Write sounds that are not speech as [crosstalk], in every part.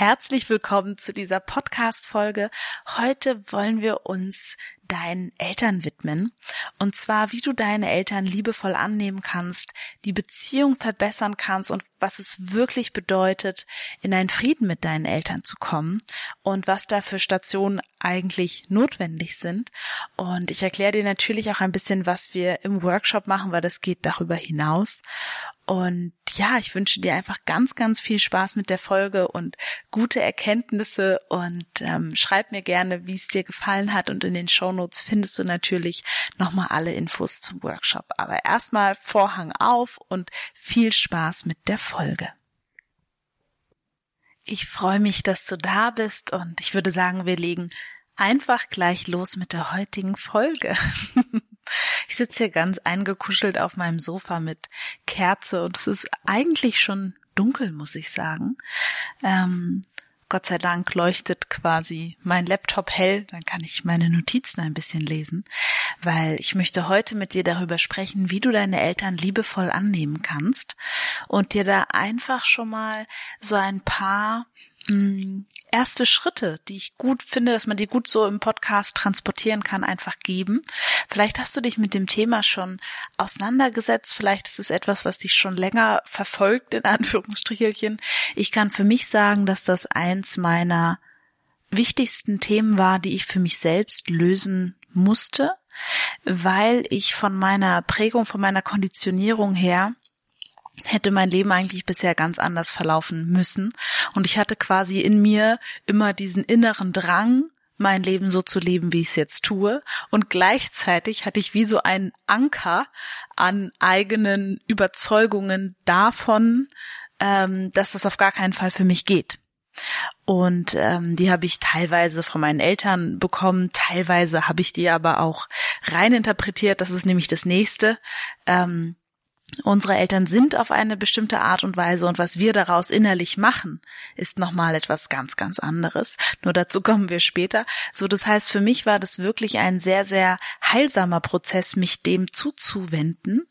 Herzlich willkommen zu dieser Podcast-Folge. Heute wollen wir uns deinen Eltern widmen. Und zwar, wie du deine Eltern liebevoll annehmen kannst, die Beziehung verbessern kannst und was es wirklich bedeutet, in einen Frieden mit deinen Eltern zu kommen und was da für Stationen eigentlich notwendig sind. Und ich erkläre dir natürlich auch ein bisschen, was wir im Workshop machen, weil das geht darüber hinaus. Und ja, ich wünsche dir einfach ganz, ganz viel Spaß mit der Folge und gute Erkenntnisse und ähm, schreib mir gerne, wie es dir gefallen hat. Und in den Shownotes findest du natürlich nochmal alle Infos zum Workshop. Aber erstmal Vorhang auf und viel Spaß mit der Folge. Ich freue mich, dass du da bist und ich würde sagen, wir legen einfach gleich los mit der heutigen Folge. [laughs] Ich sitze hier ganz eingekuschelt auf meinem Sofa mit Kerze und es ist eigentlich schon dunkel, muss ich sagen. Ähm, Gott sei Dank leuchtet quasi mein Laptop hell, dann kann ich meine Notizen ein bisschen lesen, weil ich möchte heute mit dir darüber sprechen, wie du deine Eltern liebevoll annehmen kannst und dir da einfach schon mal so ein paar mh, mm, erste Schritte, die ich gut finde, dass man die gut so im Podcast transportieren kann, einfach geben. Vielleicht hast du dich mit dem Thema schon auseinandergesetzt, vielleicht ist es etwas, was dich schon länger verfolgt, in [laughs] Anführungsstrichelchen. Ich kann für mich sagen, dass das eins meiner wichtigsten Themen war, die ich für mich selbst lösen musste, weil ich von meiner Prägung, von meiner Konditionierung her hätte mein Leben eigentlich bisher ganz anders verlaufen müssen. Und ich hatte quasi in mir immer diesen inneren Drang, mein Leben so zu leben, wie ich es jetzt tue. Und gleichzeitig hatte ich wie so einen Anker an eigenen Überzeugungen davon, ähm, dass das auf gar keinen Fall für mich geht. Und ähm, die habe ich teilweise von meinen Eltern bekommen, teilweise habe ich die aber auch rein interpretiert. Das ist nämlich das nächste. Ähm, unsere Eltern sind auf eine bestimmte Art und Weise und was wir daraus innerlich machen, ist nochmal etwas ganz, ganz anderes. Nur dazu kommen wir später. So, das heißt, für mich war das wirklich ein sehr, sehr heilsamer Prozess, mich dem zuzuwenden.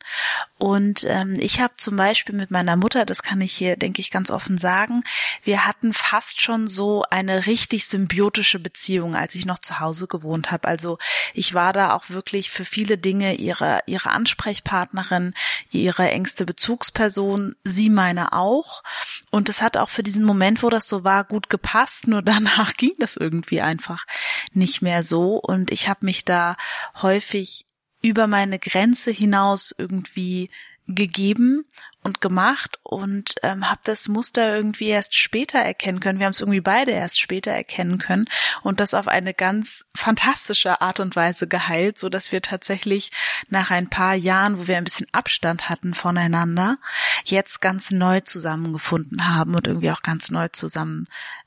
Und ähm, ich habe zum Beispiel mit meiner Mutter, das kann ich hier, denke ich, ganz offen sagen, wir hatten fast schon so eine richtig symbiotische Beziehung, als ich noch zu Hause gewohnt habe. Also ich war da auch wirklich für viele Dinge ihre, ihre Ansprechpartnerin, ihre engste Bezugsperson, sie meine auch. Und es hat auch für diesen Moment, wo das so war, gut gepasst. Nur [laughs] danach ging das irgendwie einfach nicht mehr so. Und ich habe mich da häufig über meine Grenze hinaus irgendwie gegeben und gemacht und ähm, habe das Muster irgendwie erst später erkennen können. Wir haben es irgendwie beide erst später erkennen können und das auf eine ganz fantastische Art und Weise geheilt, so dass wir tatsächlich nach ein paar Jahren, wo wir ein bisschen Abstand hatten voneinander, jetzt ganz neu zusammengefunden haben und irgendwie auch ganz neu zusammen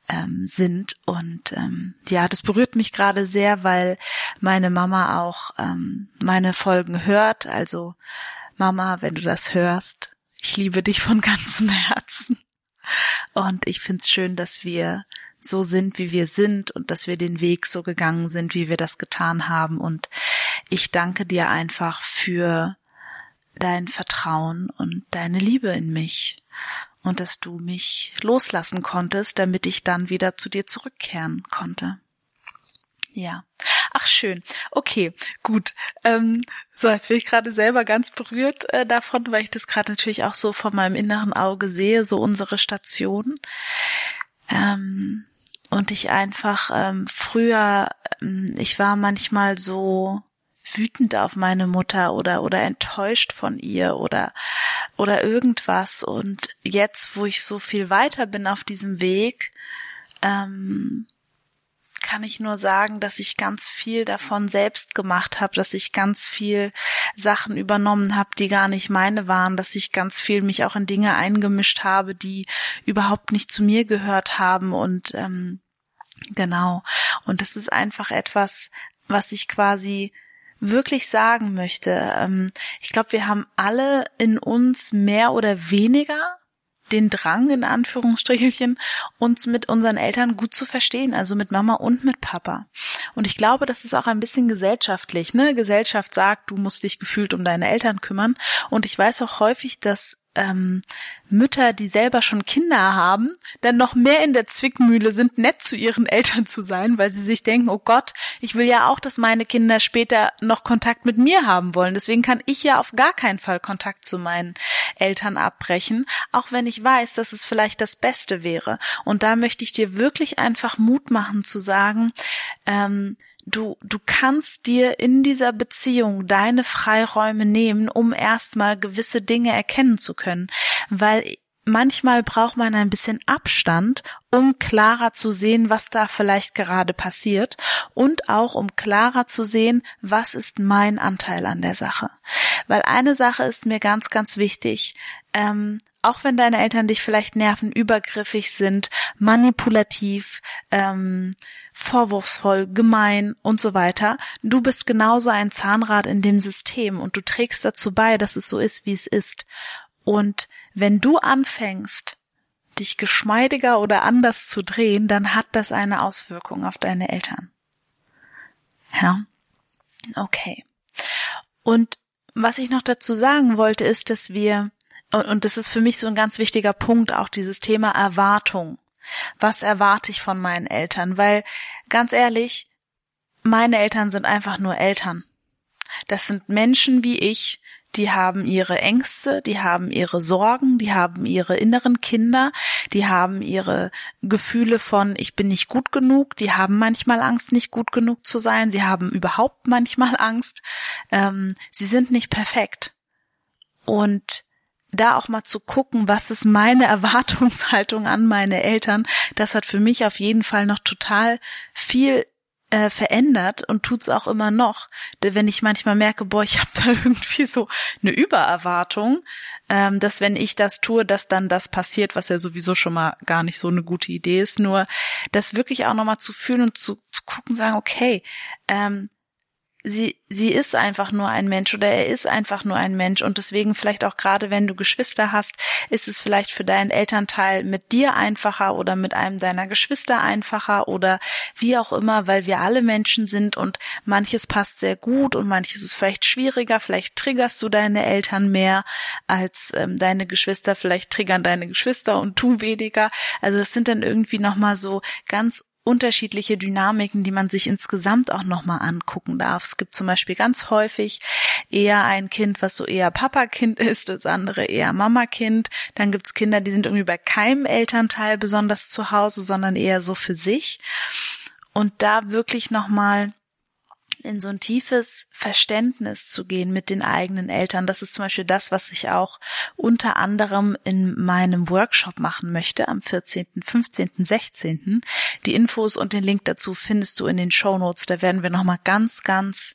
ähm, sind. Und ähm, ja, das berührt mich gerade sehr, weil meine Mama auch ähm, meine Folgen hört. Also Mama, wenn du das hörst, ich liebe dich von ganzem Herzen. Und ich find's schön, dass wir so sind, wie wir sind und dass wir den Weg so gegangen sind, wie wir das getan haben. Und ich danke dir einfach für dein Vertrauen und deine Liebe in mich und dass du mich loslassen konntest, damit ich dann wieder zu dir zurückkehren konnte. Ja. Ach schön. Okay, gut. Ähm, so, jetzt bin ich gerade selber ganz berührt äh, davon, weil ich das gerade natürlich auch so von meinem inneren Auge sehe, so unsere Station. Ähm, und ich einfach ähm, früher, ähm, ich war manchmal so wütend auf meine Mutter oder oder enttäuscht von ihr oder oder irgendwas und jetzt wo ich so viel weiter bin auf diesem Weg ähm, kann ich nur sagen, dass ich ganz viel davon selbst gemacht habe, dass ich ganz viel Sachen übernommen habe, die gar nicht meine waren, dass ich ganz viel mich auch in Dinge eingemischt habe, die überhaupt nicht zu mir gehört haben und ähm, genau. Und das ist einfach etwas, was ich quasi wirklich sagen möchte. Ähm, ich glaube, wir haben alle in uns mehr oder weniger den Drang, in Anführungsstrichelchen, uns mit unseren Eltern gut zu verstehen, also mit Mama und mit Papa. Und ich glaube, das ist auch ein bisschen gesellschaftlich, ne? Gesellschaft sagt, du musst dich gefühlt um deine Eltern kümmern. Und ich weiß auch häufig, dass ähm, Mütter, die selber schon Kinder haben, dann noch mehr in der Zwickmühle sind, nett zu ihren Eltern zu sein, weil sie sich denken, oh Gott, ich will ja auch, dass meine Kinder später noch Kontakt mit mir haben wollen. Deswegen kann ich ja auf gar keinen Fall Kontakt zu meinen Eltern abbrechen, auch wenn ich weiß, dass es vielleicht das Beste wäre. Und da möchte ich dir wirklich einfach Mut machen zu sagen, ähm, du, du kannst dir in dieser Beziehung deine Freiräume nehmen, um erstmal gewisse Dinge erkennen zu können, weil manchmal braucht man ein bisschen Abstand, um klarer zu sehen, was da vielleicht gerade passiert und auch um klarer zu sehen, was ist mein Anteil an der Sache. Weil eine Sache ist mir ganz, ganz wichtig. Ähm, auch wenn deine Eltern dich vielleicht nerven, übergriffig sind, manipulativ, ähm, vorwurfsvoll, gemein und so weiter. Du bist genauso ein Zahnrad in dem System und du trägst dazu bei, dass es so ist, wie es ist. Und wenn du anfängst, dich geschmeidiger oder anders zu drehen, dann hat das eine Auswirkung auf deine Eltern. Ja? Okay. Und was ich noch dazu sagen wollte, ist, dass wir, und das ist für mich so ein ganz wichtiger Punkt, auch dieses Thema Erwartung. Was erwarte ich von meinen Eltern? Weil, ganz ehrlich, meine Eltern sind einfach nur Eltern. Das sind Menschen wie ich, die haben ihre Ängste, die haben ihre Sorgen, die haben ihre inneren Kinder, die haben ihre Gefühle von ich bin nicht gut genug, die haben manchmal Angst, nicht gut genug zu sein, sie haben überhaupt manchmal Angst, ähm, sie sind nicht perfekt. Und da auch mal zu gucken, was ist meine [laughs] Erwartungshaltung an meine Eltern, das hat für mich auf jeden Fall noch total viel äh, verändert und tut's auch immer noch. Wenn ich manchmal merke, boah, ich habe da [laughs] irgendwie so eine Übererwartung, ähm, dass wenn ich das tue, dass dann das passiert, was ja sowieso schon mal gar nicht so eine gute Idee ist. Nur das wirklich auch nochmal zu fühlen und zu, zu gucken, sagen, okay, ähm, sie, sie ist einfach nur ein Mensch oder er ist einfach nur ein Mensch. Und deswegen vielleicht auch gerade wenn du Geschwister hast, ist es vielleicht für deinen Elternteil mit dir einfacher oder mit einem deiner Geschwister einfacher oder wie auch immer, weil wir alle Menschen sind und manches passt sehr gut und manches ist vielleicht schwieriger, vielleicht triggerst du deine Eltern mehr als ähm, deine Geschwister, vielleicht triggern deine Geschwister und tu weniger. Also es sind dann irgendwie nochmal so ganz unterschiedliche Dynamiken, die man sich insgesamt auch nochmal angucken darf. Es gibt zum Beispiel ganz häufig eher ein Kind, was so eher Papa-Kind [laughs] ist, das andere eher Mama-Kind. Dann gibt's Kinder, die sind irgendwie bei keinem Elternteil besonders zu Hause, sondern eher so für sich. Und da wirklich nochmal in so ein tiefes Verständnis zu gehen mit den eigenen Eltern. Das ist zum Beispiel das, was ich auch unter anderem in meinem Workshop machen möchte am 14., 15., 16. Die Infos und den Link dazu findest du in den Show Notes. Da werden wir nochmal ganz, ganz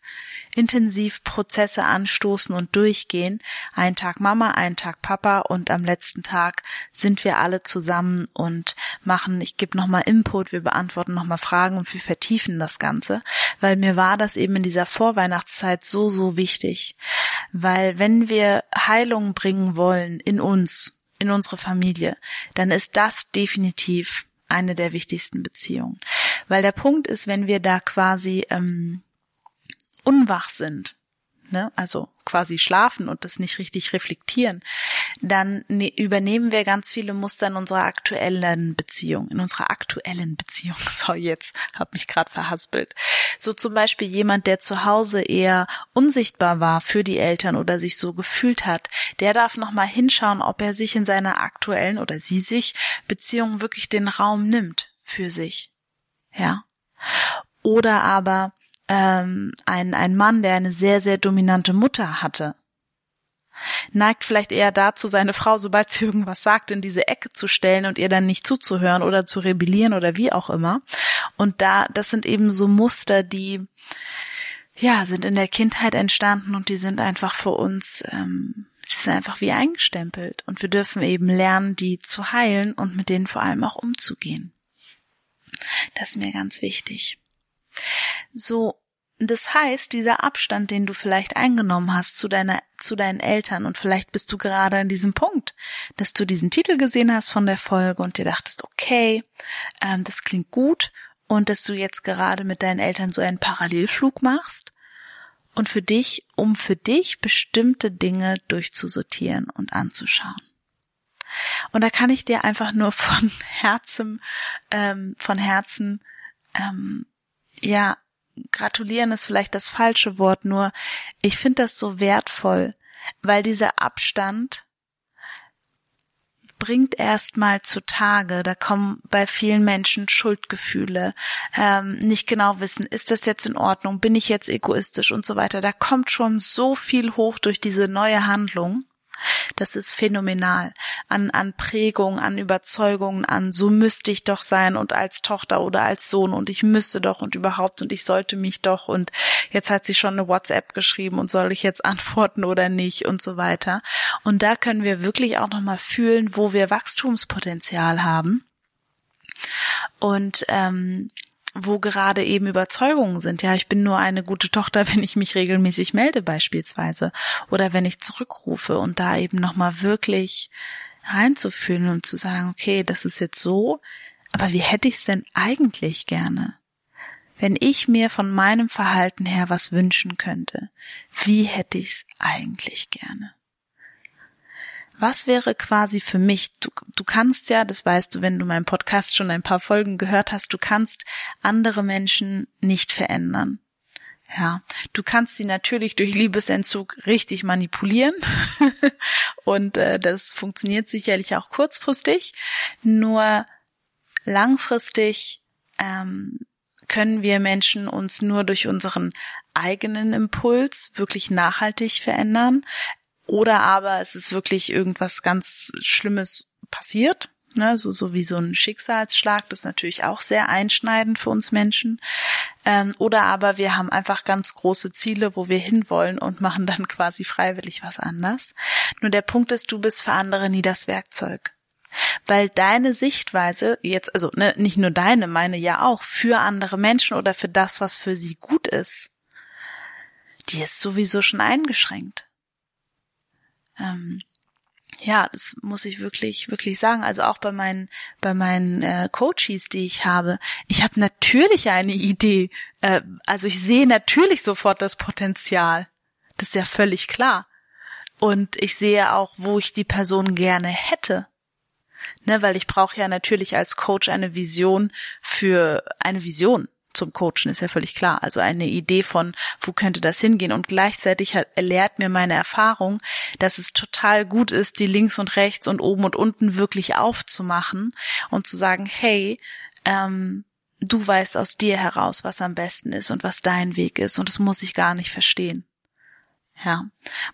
intensiv Prozesse anstoßen und durchgehen. Ein Tag Mama, ein Tag Papa und am letzten Tag sind wir alle zusammen und machen, ich gebe nochmal Input, wir beantworten nochmal Fragen und wir vertiefen das Ganze, weil mir war das eben in dieser Vorweihnachtszeit so, so wichtig, weil wenn wir Heilung bringen wollen in uns, in unsere Familie, dann ist das definitiv eine der wichtigsten Beziehungen. Weil der Punkt ist, wenn wir da quasi ähm, unwach sind, ne, also quasi schlafen und das nicht richtig reflektieren, dann ne, übernehmen wir ganz viele Muster in unserer aktuellen Beziehung, in unserer aktuellen Beziehung. [laughs] So, jetzt hab mich gerade verhaspelt. So zum Beispiel jemand, der zu Hause eher unsichtbar war für die Eltern oder sich so gefühlt hat, der darf noch mal hinschauen, ob er sich in seiner aktuellen oder sie sich Beziehung wirklich den Raum nimmt für sich. Ja. Oder aber ähm, ein, ein Mann, der eine sehr, sehr dominante Mutter hatte, neigt vielleicht eher dazu, seine Frau, sobald sie irgendwas sagt, in diese Ecke zu stellen und ihr dann nicht zuzuhören oder zu rebellieren oder wie auch immer. Und da, das sind eben so Muster, die ja sind in der Kindheit entstanden und die sind einfach für uns, ähm, die sind einfach wie eingestempelt. Und wir dürfen eben lernen, die zu heilen und mit denen vor allem auch umzugehen. Das ist mir ganz wichtig. So, das heißt, dieser Abstand, den du vielleicht eingenommen hast zu deiner, zu deinen Eltern und vielleicht bist du gerade an diesem Punkt, dass du diesen Titel gesehen hast von der Folge und dir dachtest, okay, ähm, das klingt gut und dass du jetzt gerade mit deinen Eltern so einen Parallelflug machst und für dich, um für dich bestimmte Dinge durchzusortieren und anzuschauen. Und da kann ich dir einfach nur von [laughs] Herzen, ähm, von Herzen, ähm, ja, gratulieren ist vielleicht das falsche Wort, nur ich finde das so wertvoll, weil dieser Abstand bringt erstmal zutage, da kommen bei vielen Menschen Schuldgefühle, ähm, nicht genau wissen, ist das jetzt in Ordnung, bin ich jetzt egoistisch und so weiter. Da kommt schon so viel hoch durch diese neue Handlung. Das ist phänomenal. An, an Prägung, an Überzeugungen, an so müsste ich doch sein und als Tochter oder als Sohn und ich müsste doch und überhaupt und ich sollte mich doch und jetzt hat sie schon eine WhatsApp geschrieben und soll ich jetzt [laughs] antworten oder nicht und so weiter. Und da können wir wirklich auch nochmal fühlen, wo wir Wachstumspotenzial haben. Und ähm, wo gerade eben Überzeugungen sind. Ja, ich bin nur eine gute Tochter, [laughs] wenn ich mich regelmäßig melde beispielsweise oder wenn ich zurückrufe und da eben nochmal wirklich reinzufühlen und zu sagen, okay, das ist jetzt so, aber wie hätte ich es denn eigentlich gerne? Wenn ich mir von meinem Verhalten her was wünschen könnte, wie hätte ich es eigentlich gerne? Was wäre quasi für mich, du, du kannst ja, das weißt du, wenn du meinen Podcast schon ein paar Folgen gehört hast, du kannst andere Menschen nicht verändern. Ja, du kannst sie natürlich durch Liebesentzug richtig manipulieren [laughs] und äh, das funktioniert sicherlich auch kurzfristig. Nur langfristig ähm, können wir Menschen uns nur durch unseren eigenen Impuls wirklich nachhaltig verändern. Oder aber es ist wirklich irgendwas ganz Schlimmes passiert, ne, so, so wie so ein Schicksalsschlag, das ist natürlich auch sehr einschneidend für uns Menschen. Ähm, oder aber wir haben einfach ganz große Ziele, wo wir hinwollen und machen dann [laughs] quasi freiwillig was anders. Nur der Punkt ist, du bist für andere nie das Werkzeug. Weil deine Sichtweise, jetzt, also ne, nicht nur deine, meine ja auch, für andere Menschen oder für das, was für sie gut ist, die ist sowieso schon eingeschränkt ähm, ja, das muss ich wirklich, wirklich sagen. Also auch bei meinen, bei meinen äh, Coaches, die ich habe, ich habe natürlich eine Idee. Äh, also ich sehe natürlich sofort das Potenzial. Das ist ja völlig klar. Und ich sehe auch, wo ich die Person gerne hätte. Ne, weil ich brauche ja natürlich als Coach eine Vision für eine Vision zum Coachen, ist ja völlig klar. Also eine Idee von, wo könnte das hingehen? Und gleichzeitig hat, lehrt mir meine Erfahrung, dass es total gut ist, die links und rechts und oben und unten wirklich aufzumachen und zu sagen, hey, ähm, du weißt aus dir heraus, was am besten ist und was dein Weg ist und das muss ich gar nicht verstehen. Ja,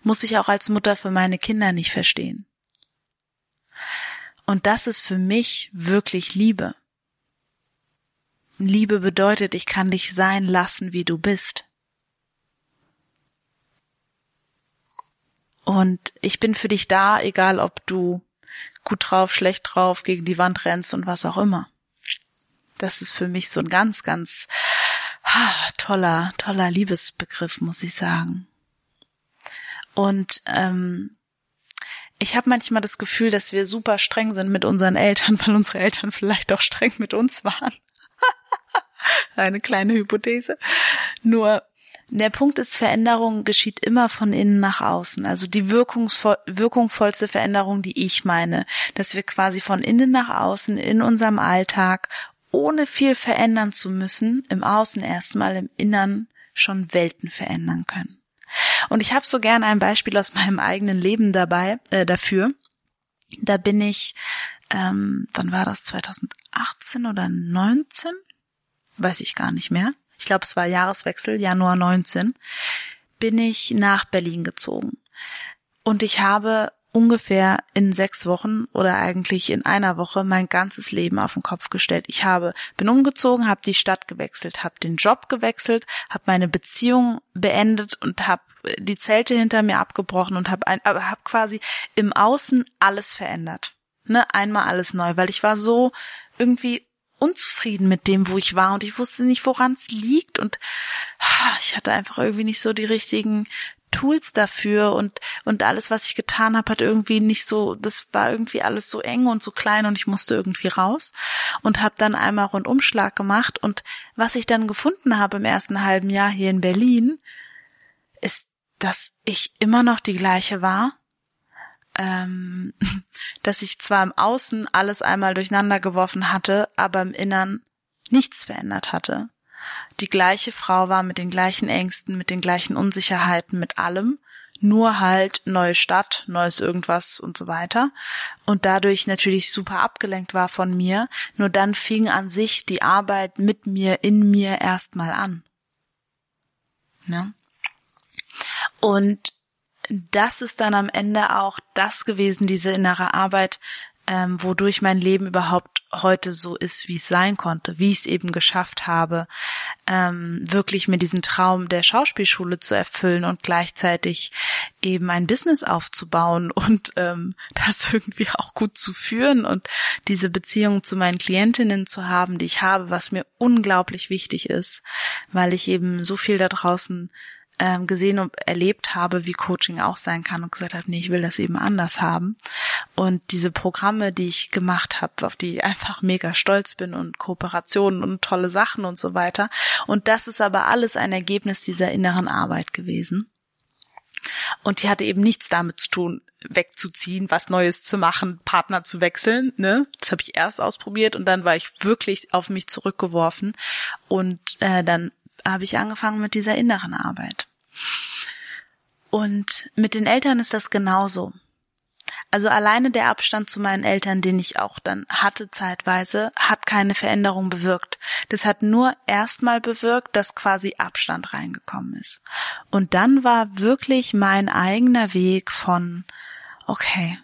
muss ich auch als Mutter für meine Kinder nicht verstehen. Und das ist für mich wirklich Liebe. Liebe bedeutet, ich kann dich sein lassen, wie du bist. Und ich bin für dich da, egal ob du gut drauf, schlecht drauf, gegen die Wand rennst und was auch immer. Das ist für mich so ein ganz, ganz toller, toller Liebesbegriff, muss ich sagen. Und ähm, ich habe manchmal das Gefühl, dass wir super streng sind mit unseren Eltern, [laughs] weil unsere Eltern vielleicht auch streng mit uns waren. [laughs] Eine kleine Hypothese. Nur der Punkt ist, Veränderung geschieht immer von innen nach außen. Also die wirkungsvoll, wirkungsvollste Veränderung, die ich meine, dass wir quasi von innen nach außen in unserem Alltag, ohne viel verändern zu müssen, im Außen erstmal, im Innern schon Welten verändern können. Und ich habe so gern ein Beispiel aus [laughs] meinem eigenen Leben dabei äh, dafür. Da bin ich, ähm, wann war das? 2018 oder 19? Weiß ich gar nicht mehr. Ich glaube, es war Jahreswechsel, Januar 19, bin ich nach Berlin gezogen. Und ich habe ungefähr in sechs Wochen oder eigentlich in einer Woche mein ganzes Leben auf den Kopf gestellt. Ich habe bin umgezogen, habe die Stadt gewechselt, habe den Job gewechselt, habe meine Beziehung beendet und habe die Zelte hinter mir abgebrochen und habe habe quasi im Außen alles verändert. Ne, einmal alles neu, weil ich war so irgendwie unzufrieden mit dem, wo ich war. Und ich wusste nicht, woran es liegt. Und ah, ich hatte einfach irgendwie nicht so die richtigen Tools dafür. Und und alles, was ich getan habe, hat irgendwie nicht so, das war irgendwie alles so eng und so klein. Und ich musste irgendwie raus und habe dann einmal Rundumschlag gemacht. Und was ich dann gefunden habe im ersten halben Jahr hier in Berlin, ist, dass ich immer noch die gleiche war, ähm, [laughs] dass ich zwar im Außen alles einmal durcheinander geworfen hatte, aber im Innern nichts verändert hatte die gleiche Frau war mit den gleichen Ängsten, mit den gleichen Unsicherheiten, mit allem, nur halt neue Stadt, neues irgendwas und so weiter und dadurch natürlich super abgelenkt war von mir, nur dann fing an sich die Arbeit mit mir, in mir erstmal an. Ne? Und das ist dann am Ende auch das gewesen, diese innere Arbeit, ähm, wodurch mein Leben überhaupt heute so ist, wie es sein konnte, wie ich es eben geschafft habe, ähm, wirklich mir diesen Traum der Schauspielschule zu erfüllen und gleichzeitig eben ein Business aufzubauen [laughs] und ähm, das irgendwie auch gut zu führen und diese Beziehung zu meinen Klientinnen zu haben, die ich habe, was mir unglaublich wichtig ist, weil ich eben so viel da draußen ähm, gesehen und erlebt habe, wie Coaching auch sein kann und gesagt habe, nee, ich will das eben anders haben. Und diese Programme, die ich gemacht habe, auf die ich einfach mega stolz bin und Kooperationen und tolle Sachen und so weiter. Und das ist aber alles ein Ergebnis dieser inneren Arbeit gewesen. Und die hatte eben nichts damit zu tun, wegzuziehen, was Neues zu machen, Partner zu wechseln. Ne? Das habe ich erst ausprobiert und dann war ich wirklich auf mich zurückgeworfen. Und äh, dann habe ich angefangen mit dieser inneren Arbeit. Und mit den Eltern ist das genauso. Also alleine der Abstand zu meinen Eltern, den ich auch dann hatte zeitweise, hat keine Veränderung bewirkt. Das hat nur erstmal bewirkt, dass quasi Abstand reingekommen ist. Und dann war wirklich mein eigener Weg von, okay,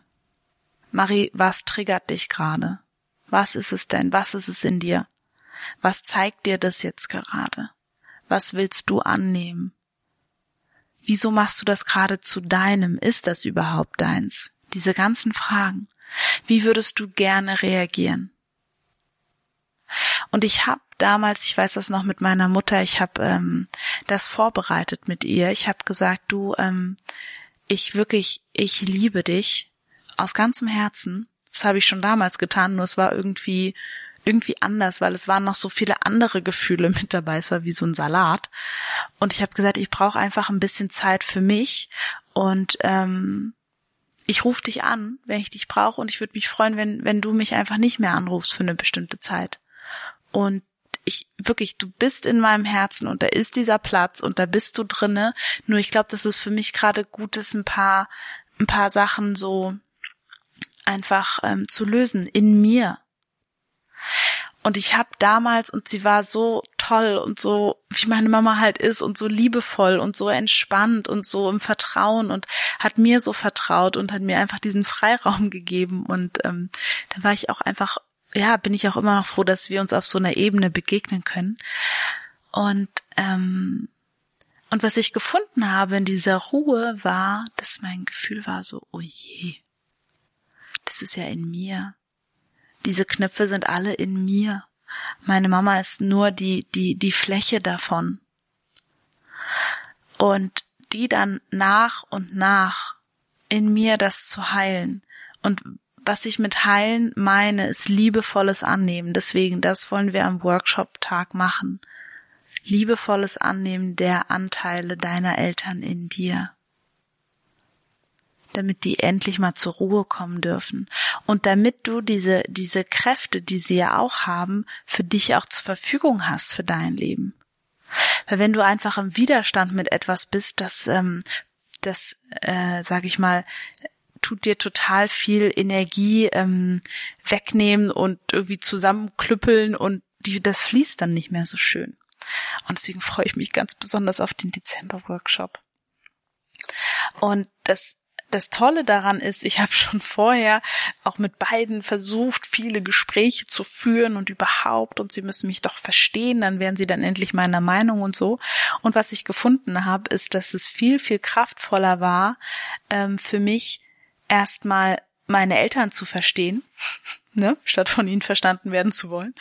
Marie, was triggert dich gerade? Was ist es denn? Was ist es in dir? Was zeigt dir das jetzt gerade? Was willst du annehmen? Wieso machst du das gerade zu deinem? Ist das überhaupt deins? Diese ganzen Fragen. Wie würdest du gerne reagieren? Und ich habe damals, ich weiß das noch mit meiner Mutter, ich habe ähm, das vorbereitet mit ihr. Ich habe gesagt, du, ähm, ich wirklich, ich liebe dich aus ganzem Herzen. Das habe ich schon damals getan, nur es war irgendwie irgendwie anders, weil es waren noch so viele andere Gefühle mit dabei. Es war wie so ein Salat. Und ich habe gesagt, ich brauche einfach ein bisschen Zeit für mich und ähm, ich rufe dich an, wenn ich dich brauche und ich würde mich freuen, wenn, wenn du mich einfach nicht mehr anrufst für eine bestimmte Zeit. Und ich wirklich, du bist in meinem Herzen und da ist dieser Platz und da bist du drinne. Nur ich glaube, dass es für mich gerade gut ist, ein paar, ein paar Sachen so einfach ähm, zu lösen in mir. Und ich habe damals, und sie war so toll und so, wie meine Mama halt ist und so liebevoll und so entspannt und so im Vertrauen und hat mir so vertraut und hat mir einfach diesen Freiraum [laughs] gegeben. Und ähm, da war ich auch einfach, ja, bin ich auch immer noch froh, dass wir uns auf so einer Ebene begegnen können. Und ähm, und was ich gefunden habe in dieser Ruhe war, dass mein Gefühl war so, oh je, das ist ja in mir. Diese Knöpfe sind alle in mir. Meine Mama ist nur die, die, die Fläche davon. Und die dann nach und nach in mir das zu heilen. Und was ich mit heilen meine, ist liebevolles Annehmen. Deswegen, das wollen wir am Workshop-Tag machen. Liebevolles Annehmen der Anteile deiner Eltern in dir damit die endlich mal zur Ruhe kommen dürfen und damit du diese diese Kräfte, die sie ja auch haben, für dich auch zur Verfügung hast für dein Leben. Weil wenn du einfach im Widerstand mit etwas bist, das ähm, das äh, sage ich mal tut dir total viel Energie ähm, wegnehmen und irgendwie zusammenklüppeln und die, das fließt dann nicht mehr so schön. Und deswegen freue ich mich ganz besonders auf den Dezember-Workshop. Und das das Tolle daran ist, ich habe [laughs] schon vorher auch mit beiden versucht, viele Gespräche zu führen und überhaupt und sie müssen mich doch verstehen, dann wären sie dann endlich meiner Meinung und so. Und was ich gefunden habe, ist, dass es viel, viel kraftvoller war, ähm, für mich erstmal meine Eltern zu verstehen, [laughs] ne, statt von ihnen verstanden werden zu wollen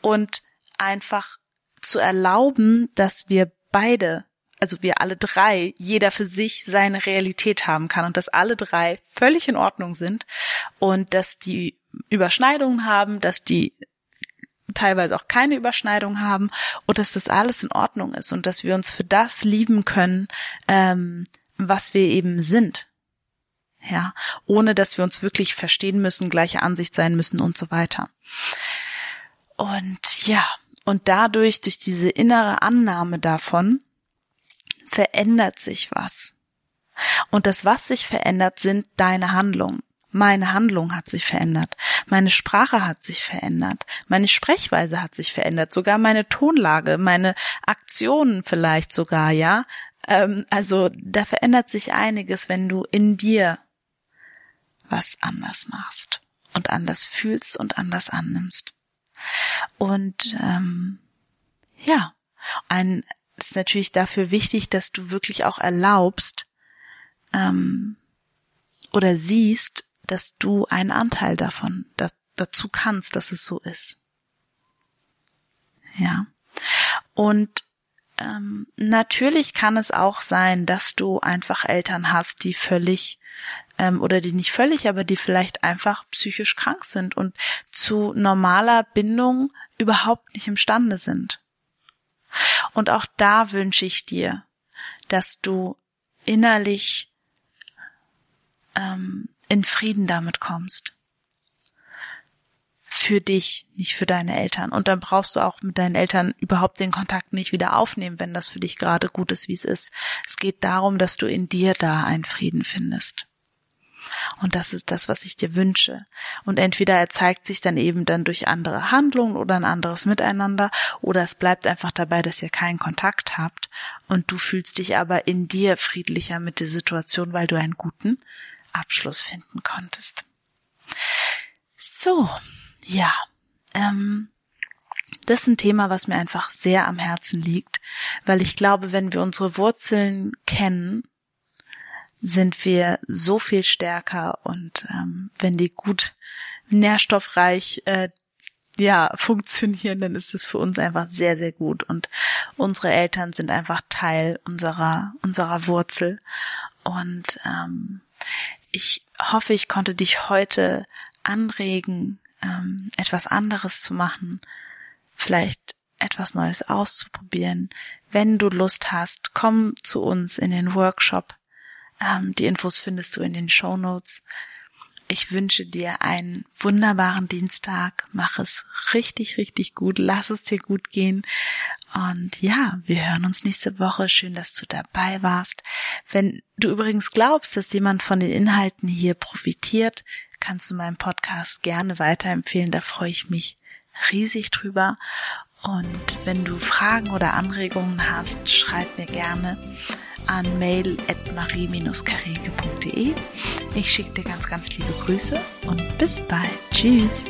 und einfach zu erlauben, dass wir beide also wir alle drei, jeder für sich seine Realität haben kann und dass alle drei völlig in Ordnung sind und dass die Überschneidungen haben, dass die teilweise auch keine Überschneidung haben und dass das alles in Ordnung ist und dass wir uns für das lieben können, ähm, was wir eben sind. Ja, ohne dass wir uns wirklich verstehen müssen, gleiche Ansicht sein müssen und so weiter. Und ja, und dadurch, durch diese innere Annahme davon, verändert sich was. Und das, was sich verändert, sind deine Handlungen. Meine Handlung hat sich verändert. Meine Sprache hat sich verändert. Meine Sprechweise hat sich verändert. Sogar meine Tonlage, meine Aktionen vielleicht sogar, ja. Ähm, also da verändert sich einiges, wenn du in dir was anders machst und anders fühlst und anders annimmst. Und ähm, ja, ein ist natürlich dafür wichtig, dass du wirklich auch erlaubst ähm, oder siehst, dass du einen Anteil davon da, dazu kannst, dass es so ist. Ja. Und ähm, natürlich kann es auch sein, dass du einfach Eltern hast, die völlig ähm, oder die nicht völlig, aber die vielleicht einfach psychisch krank sind und zu normaler Bindung überhaupt nicht imstande sind. Und auch da wünsche ich dir, dass du innerlich ähm, in Frieden damit kommst. Für dich, nicht für deine Eltern. Und dann brauchst du auch mit deinen Eltern überhaupt den Kontakt nicht wieder aufnehmen, wenn das für dich gerade gut ist, wie es ist. Es geht darum, dass du in dir da einen Frieden findest. Und das ist das, was ich dir wünsche. Und entweder er zeigt sich dann eben dann durch andere Handlungen oder ein anderes Miteinander, oder es bleibt einfach dabei, dass ihr keinen Kontakt habt und du fühlst dich aber in dir friedlicher mit der Situation, weil du einen guten Abschluss finden konntest. So, ja, ähm, das ist ein Thema, was mir einfach sehr am Herzen liegt, weil ich glaube, wenn wir unsere Wurzeln kennen sind wir so viel stärker und ähm, wenn die gut nährstoffreich äh, ja funktionieren, dann ist es für uns einfach sehr sehr gut. Und unsere Eltern sind einfach Teil unserer unserer Wurzel. Und ähm, ich hoffe, ich konnte dich heute anregen, ähm, etwas anderes zu machen, vielleicht etwas Neues auszuprobieren. Wenn du Lust hast, komm zu uns in den Workshop ähm, die Infos findest du in den Show Notes. Ich wünsche dir einen wunderbaren Dienstag. Mach es richtig, richtig gut. Lass es dir gut gehen. Und ja, wir hören uns nächste Woche. Schön, dass du dabei warst. Wenn du übrigens glaubst, dass jemand von den Inhalten hier profitiert, kannst du meinen Podcast gerne weiterempfehlen. Da freue ich mich riesig drüber. Und wenn du Fragen oder Anregungen hast, schreib mir gerne an mail.marie-kareke.de. Ich schicke dir ganz, ganz liebe Grüße und bis bald. Tschüss.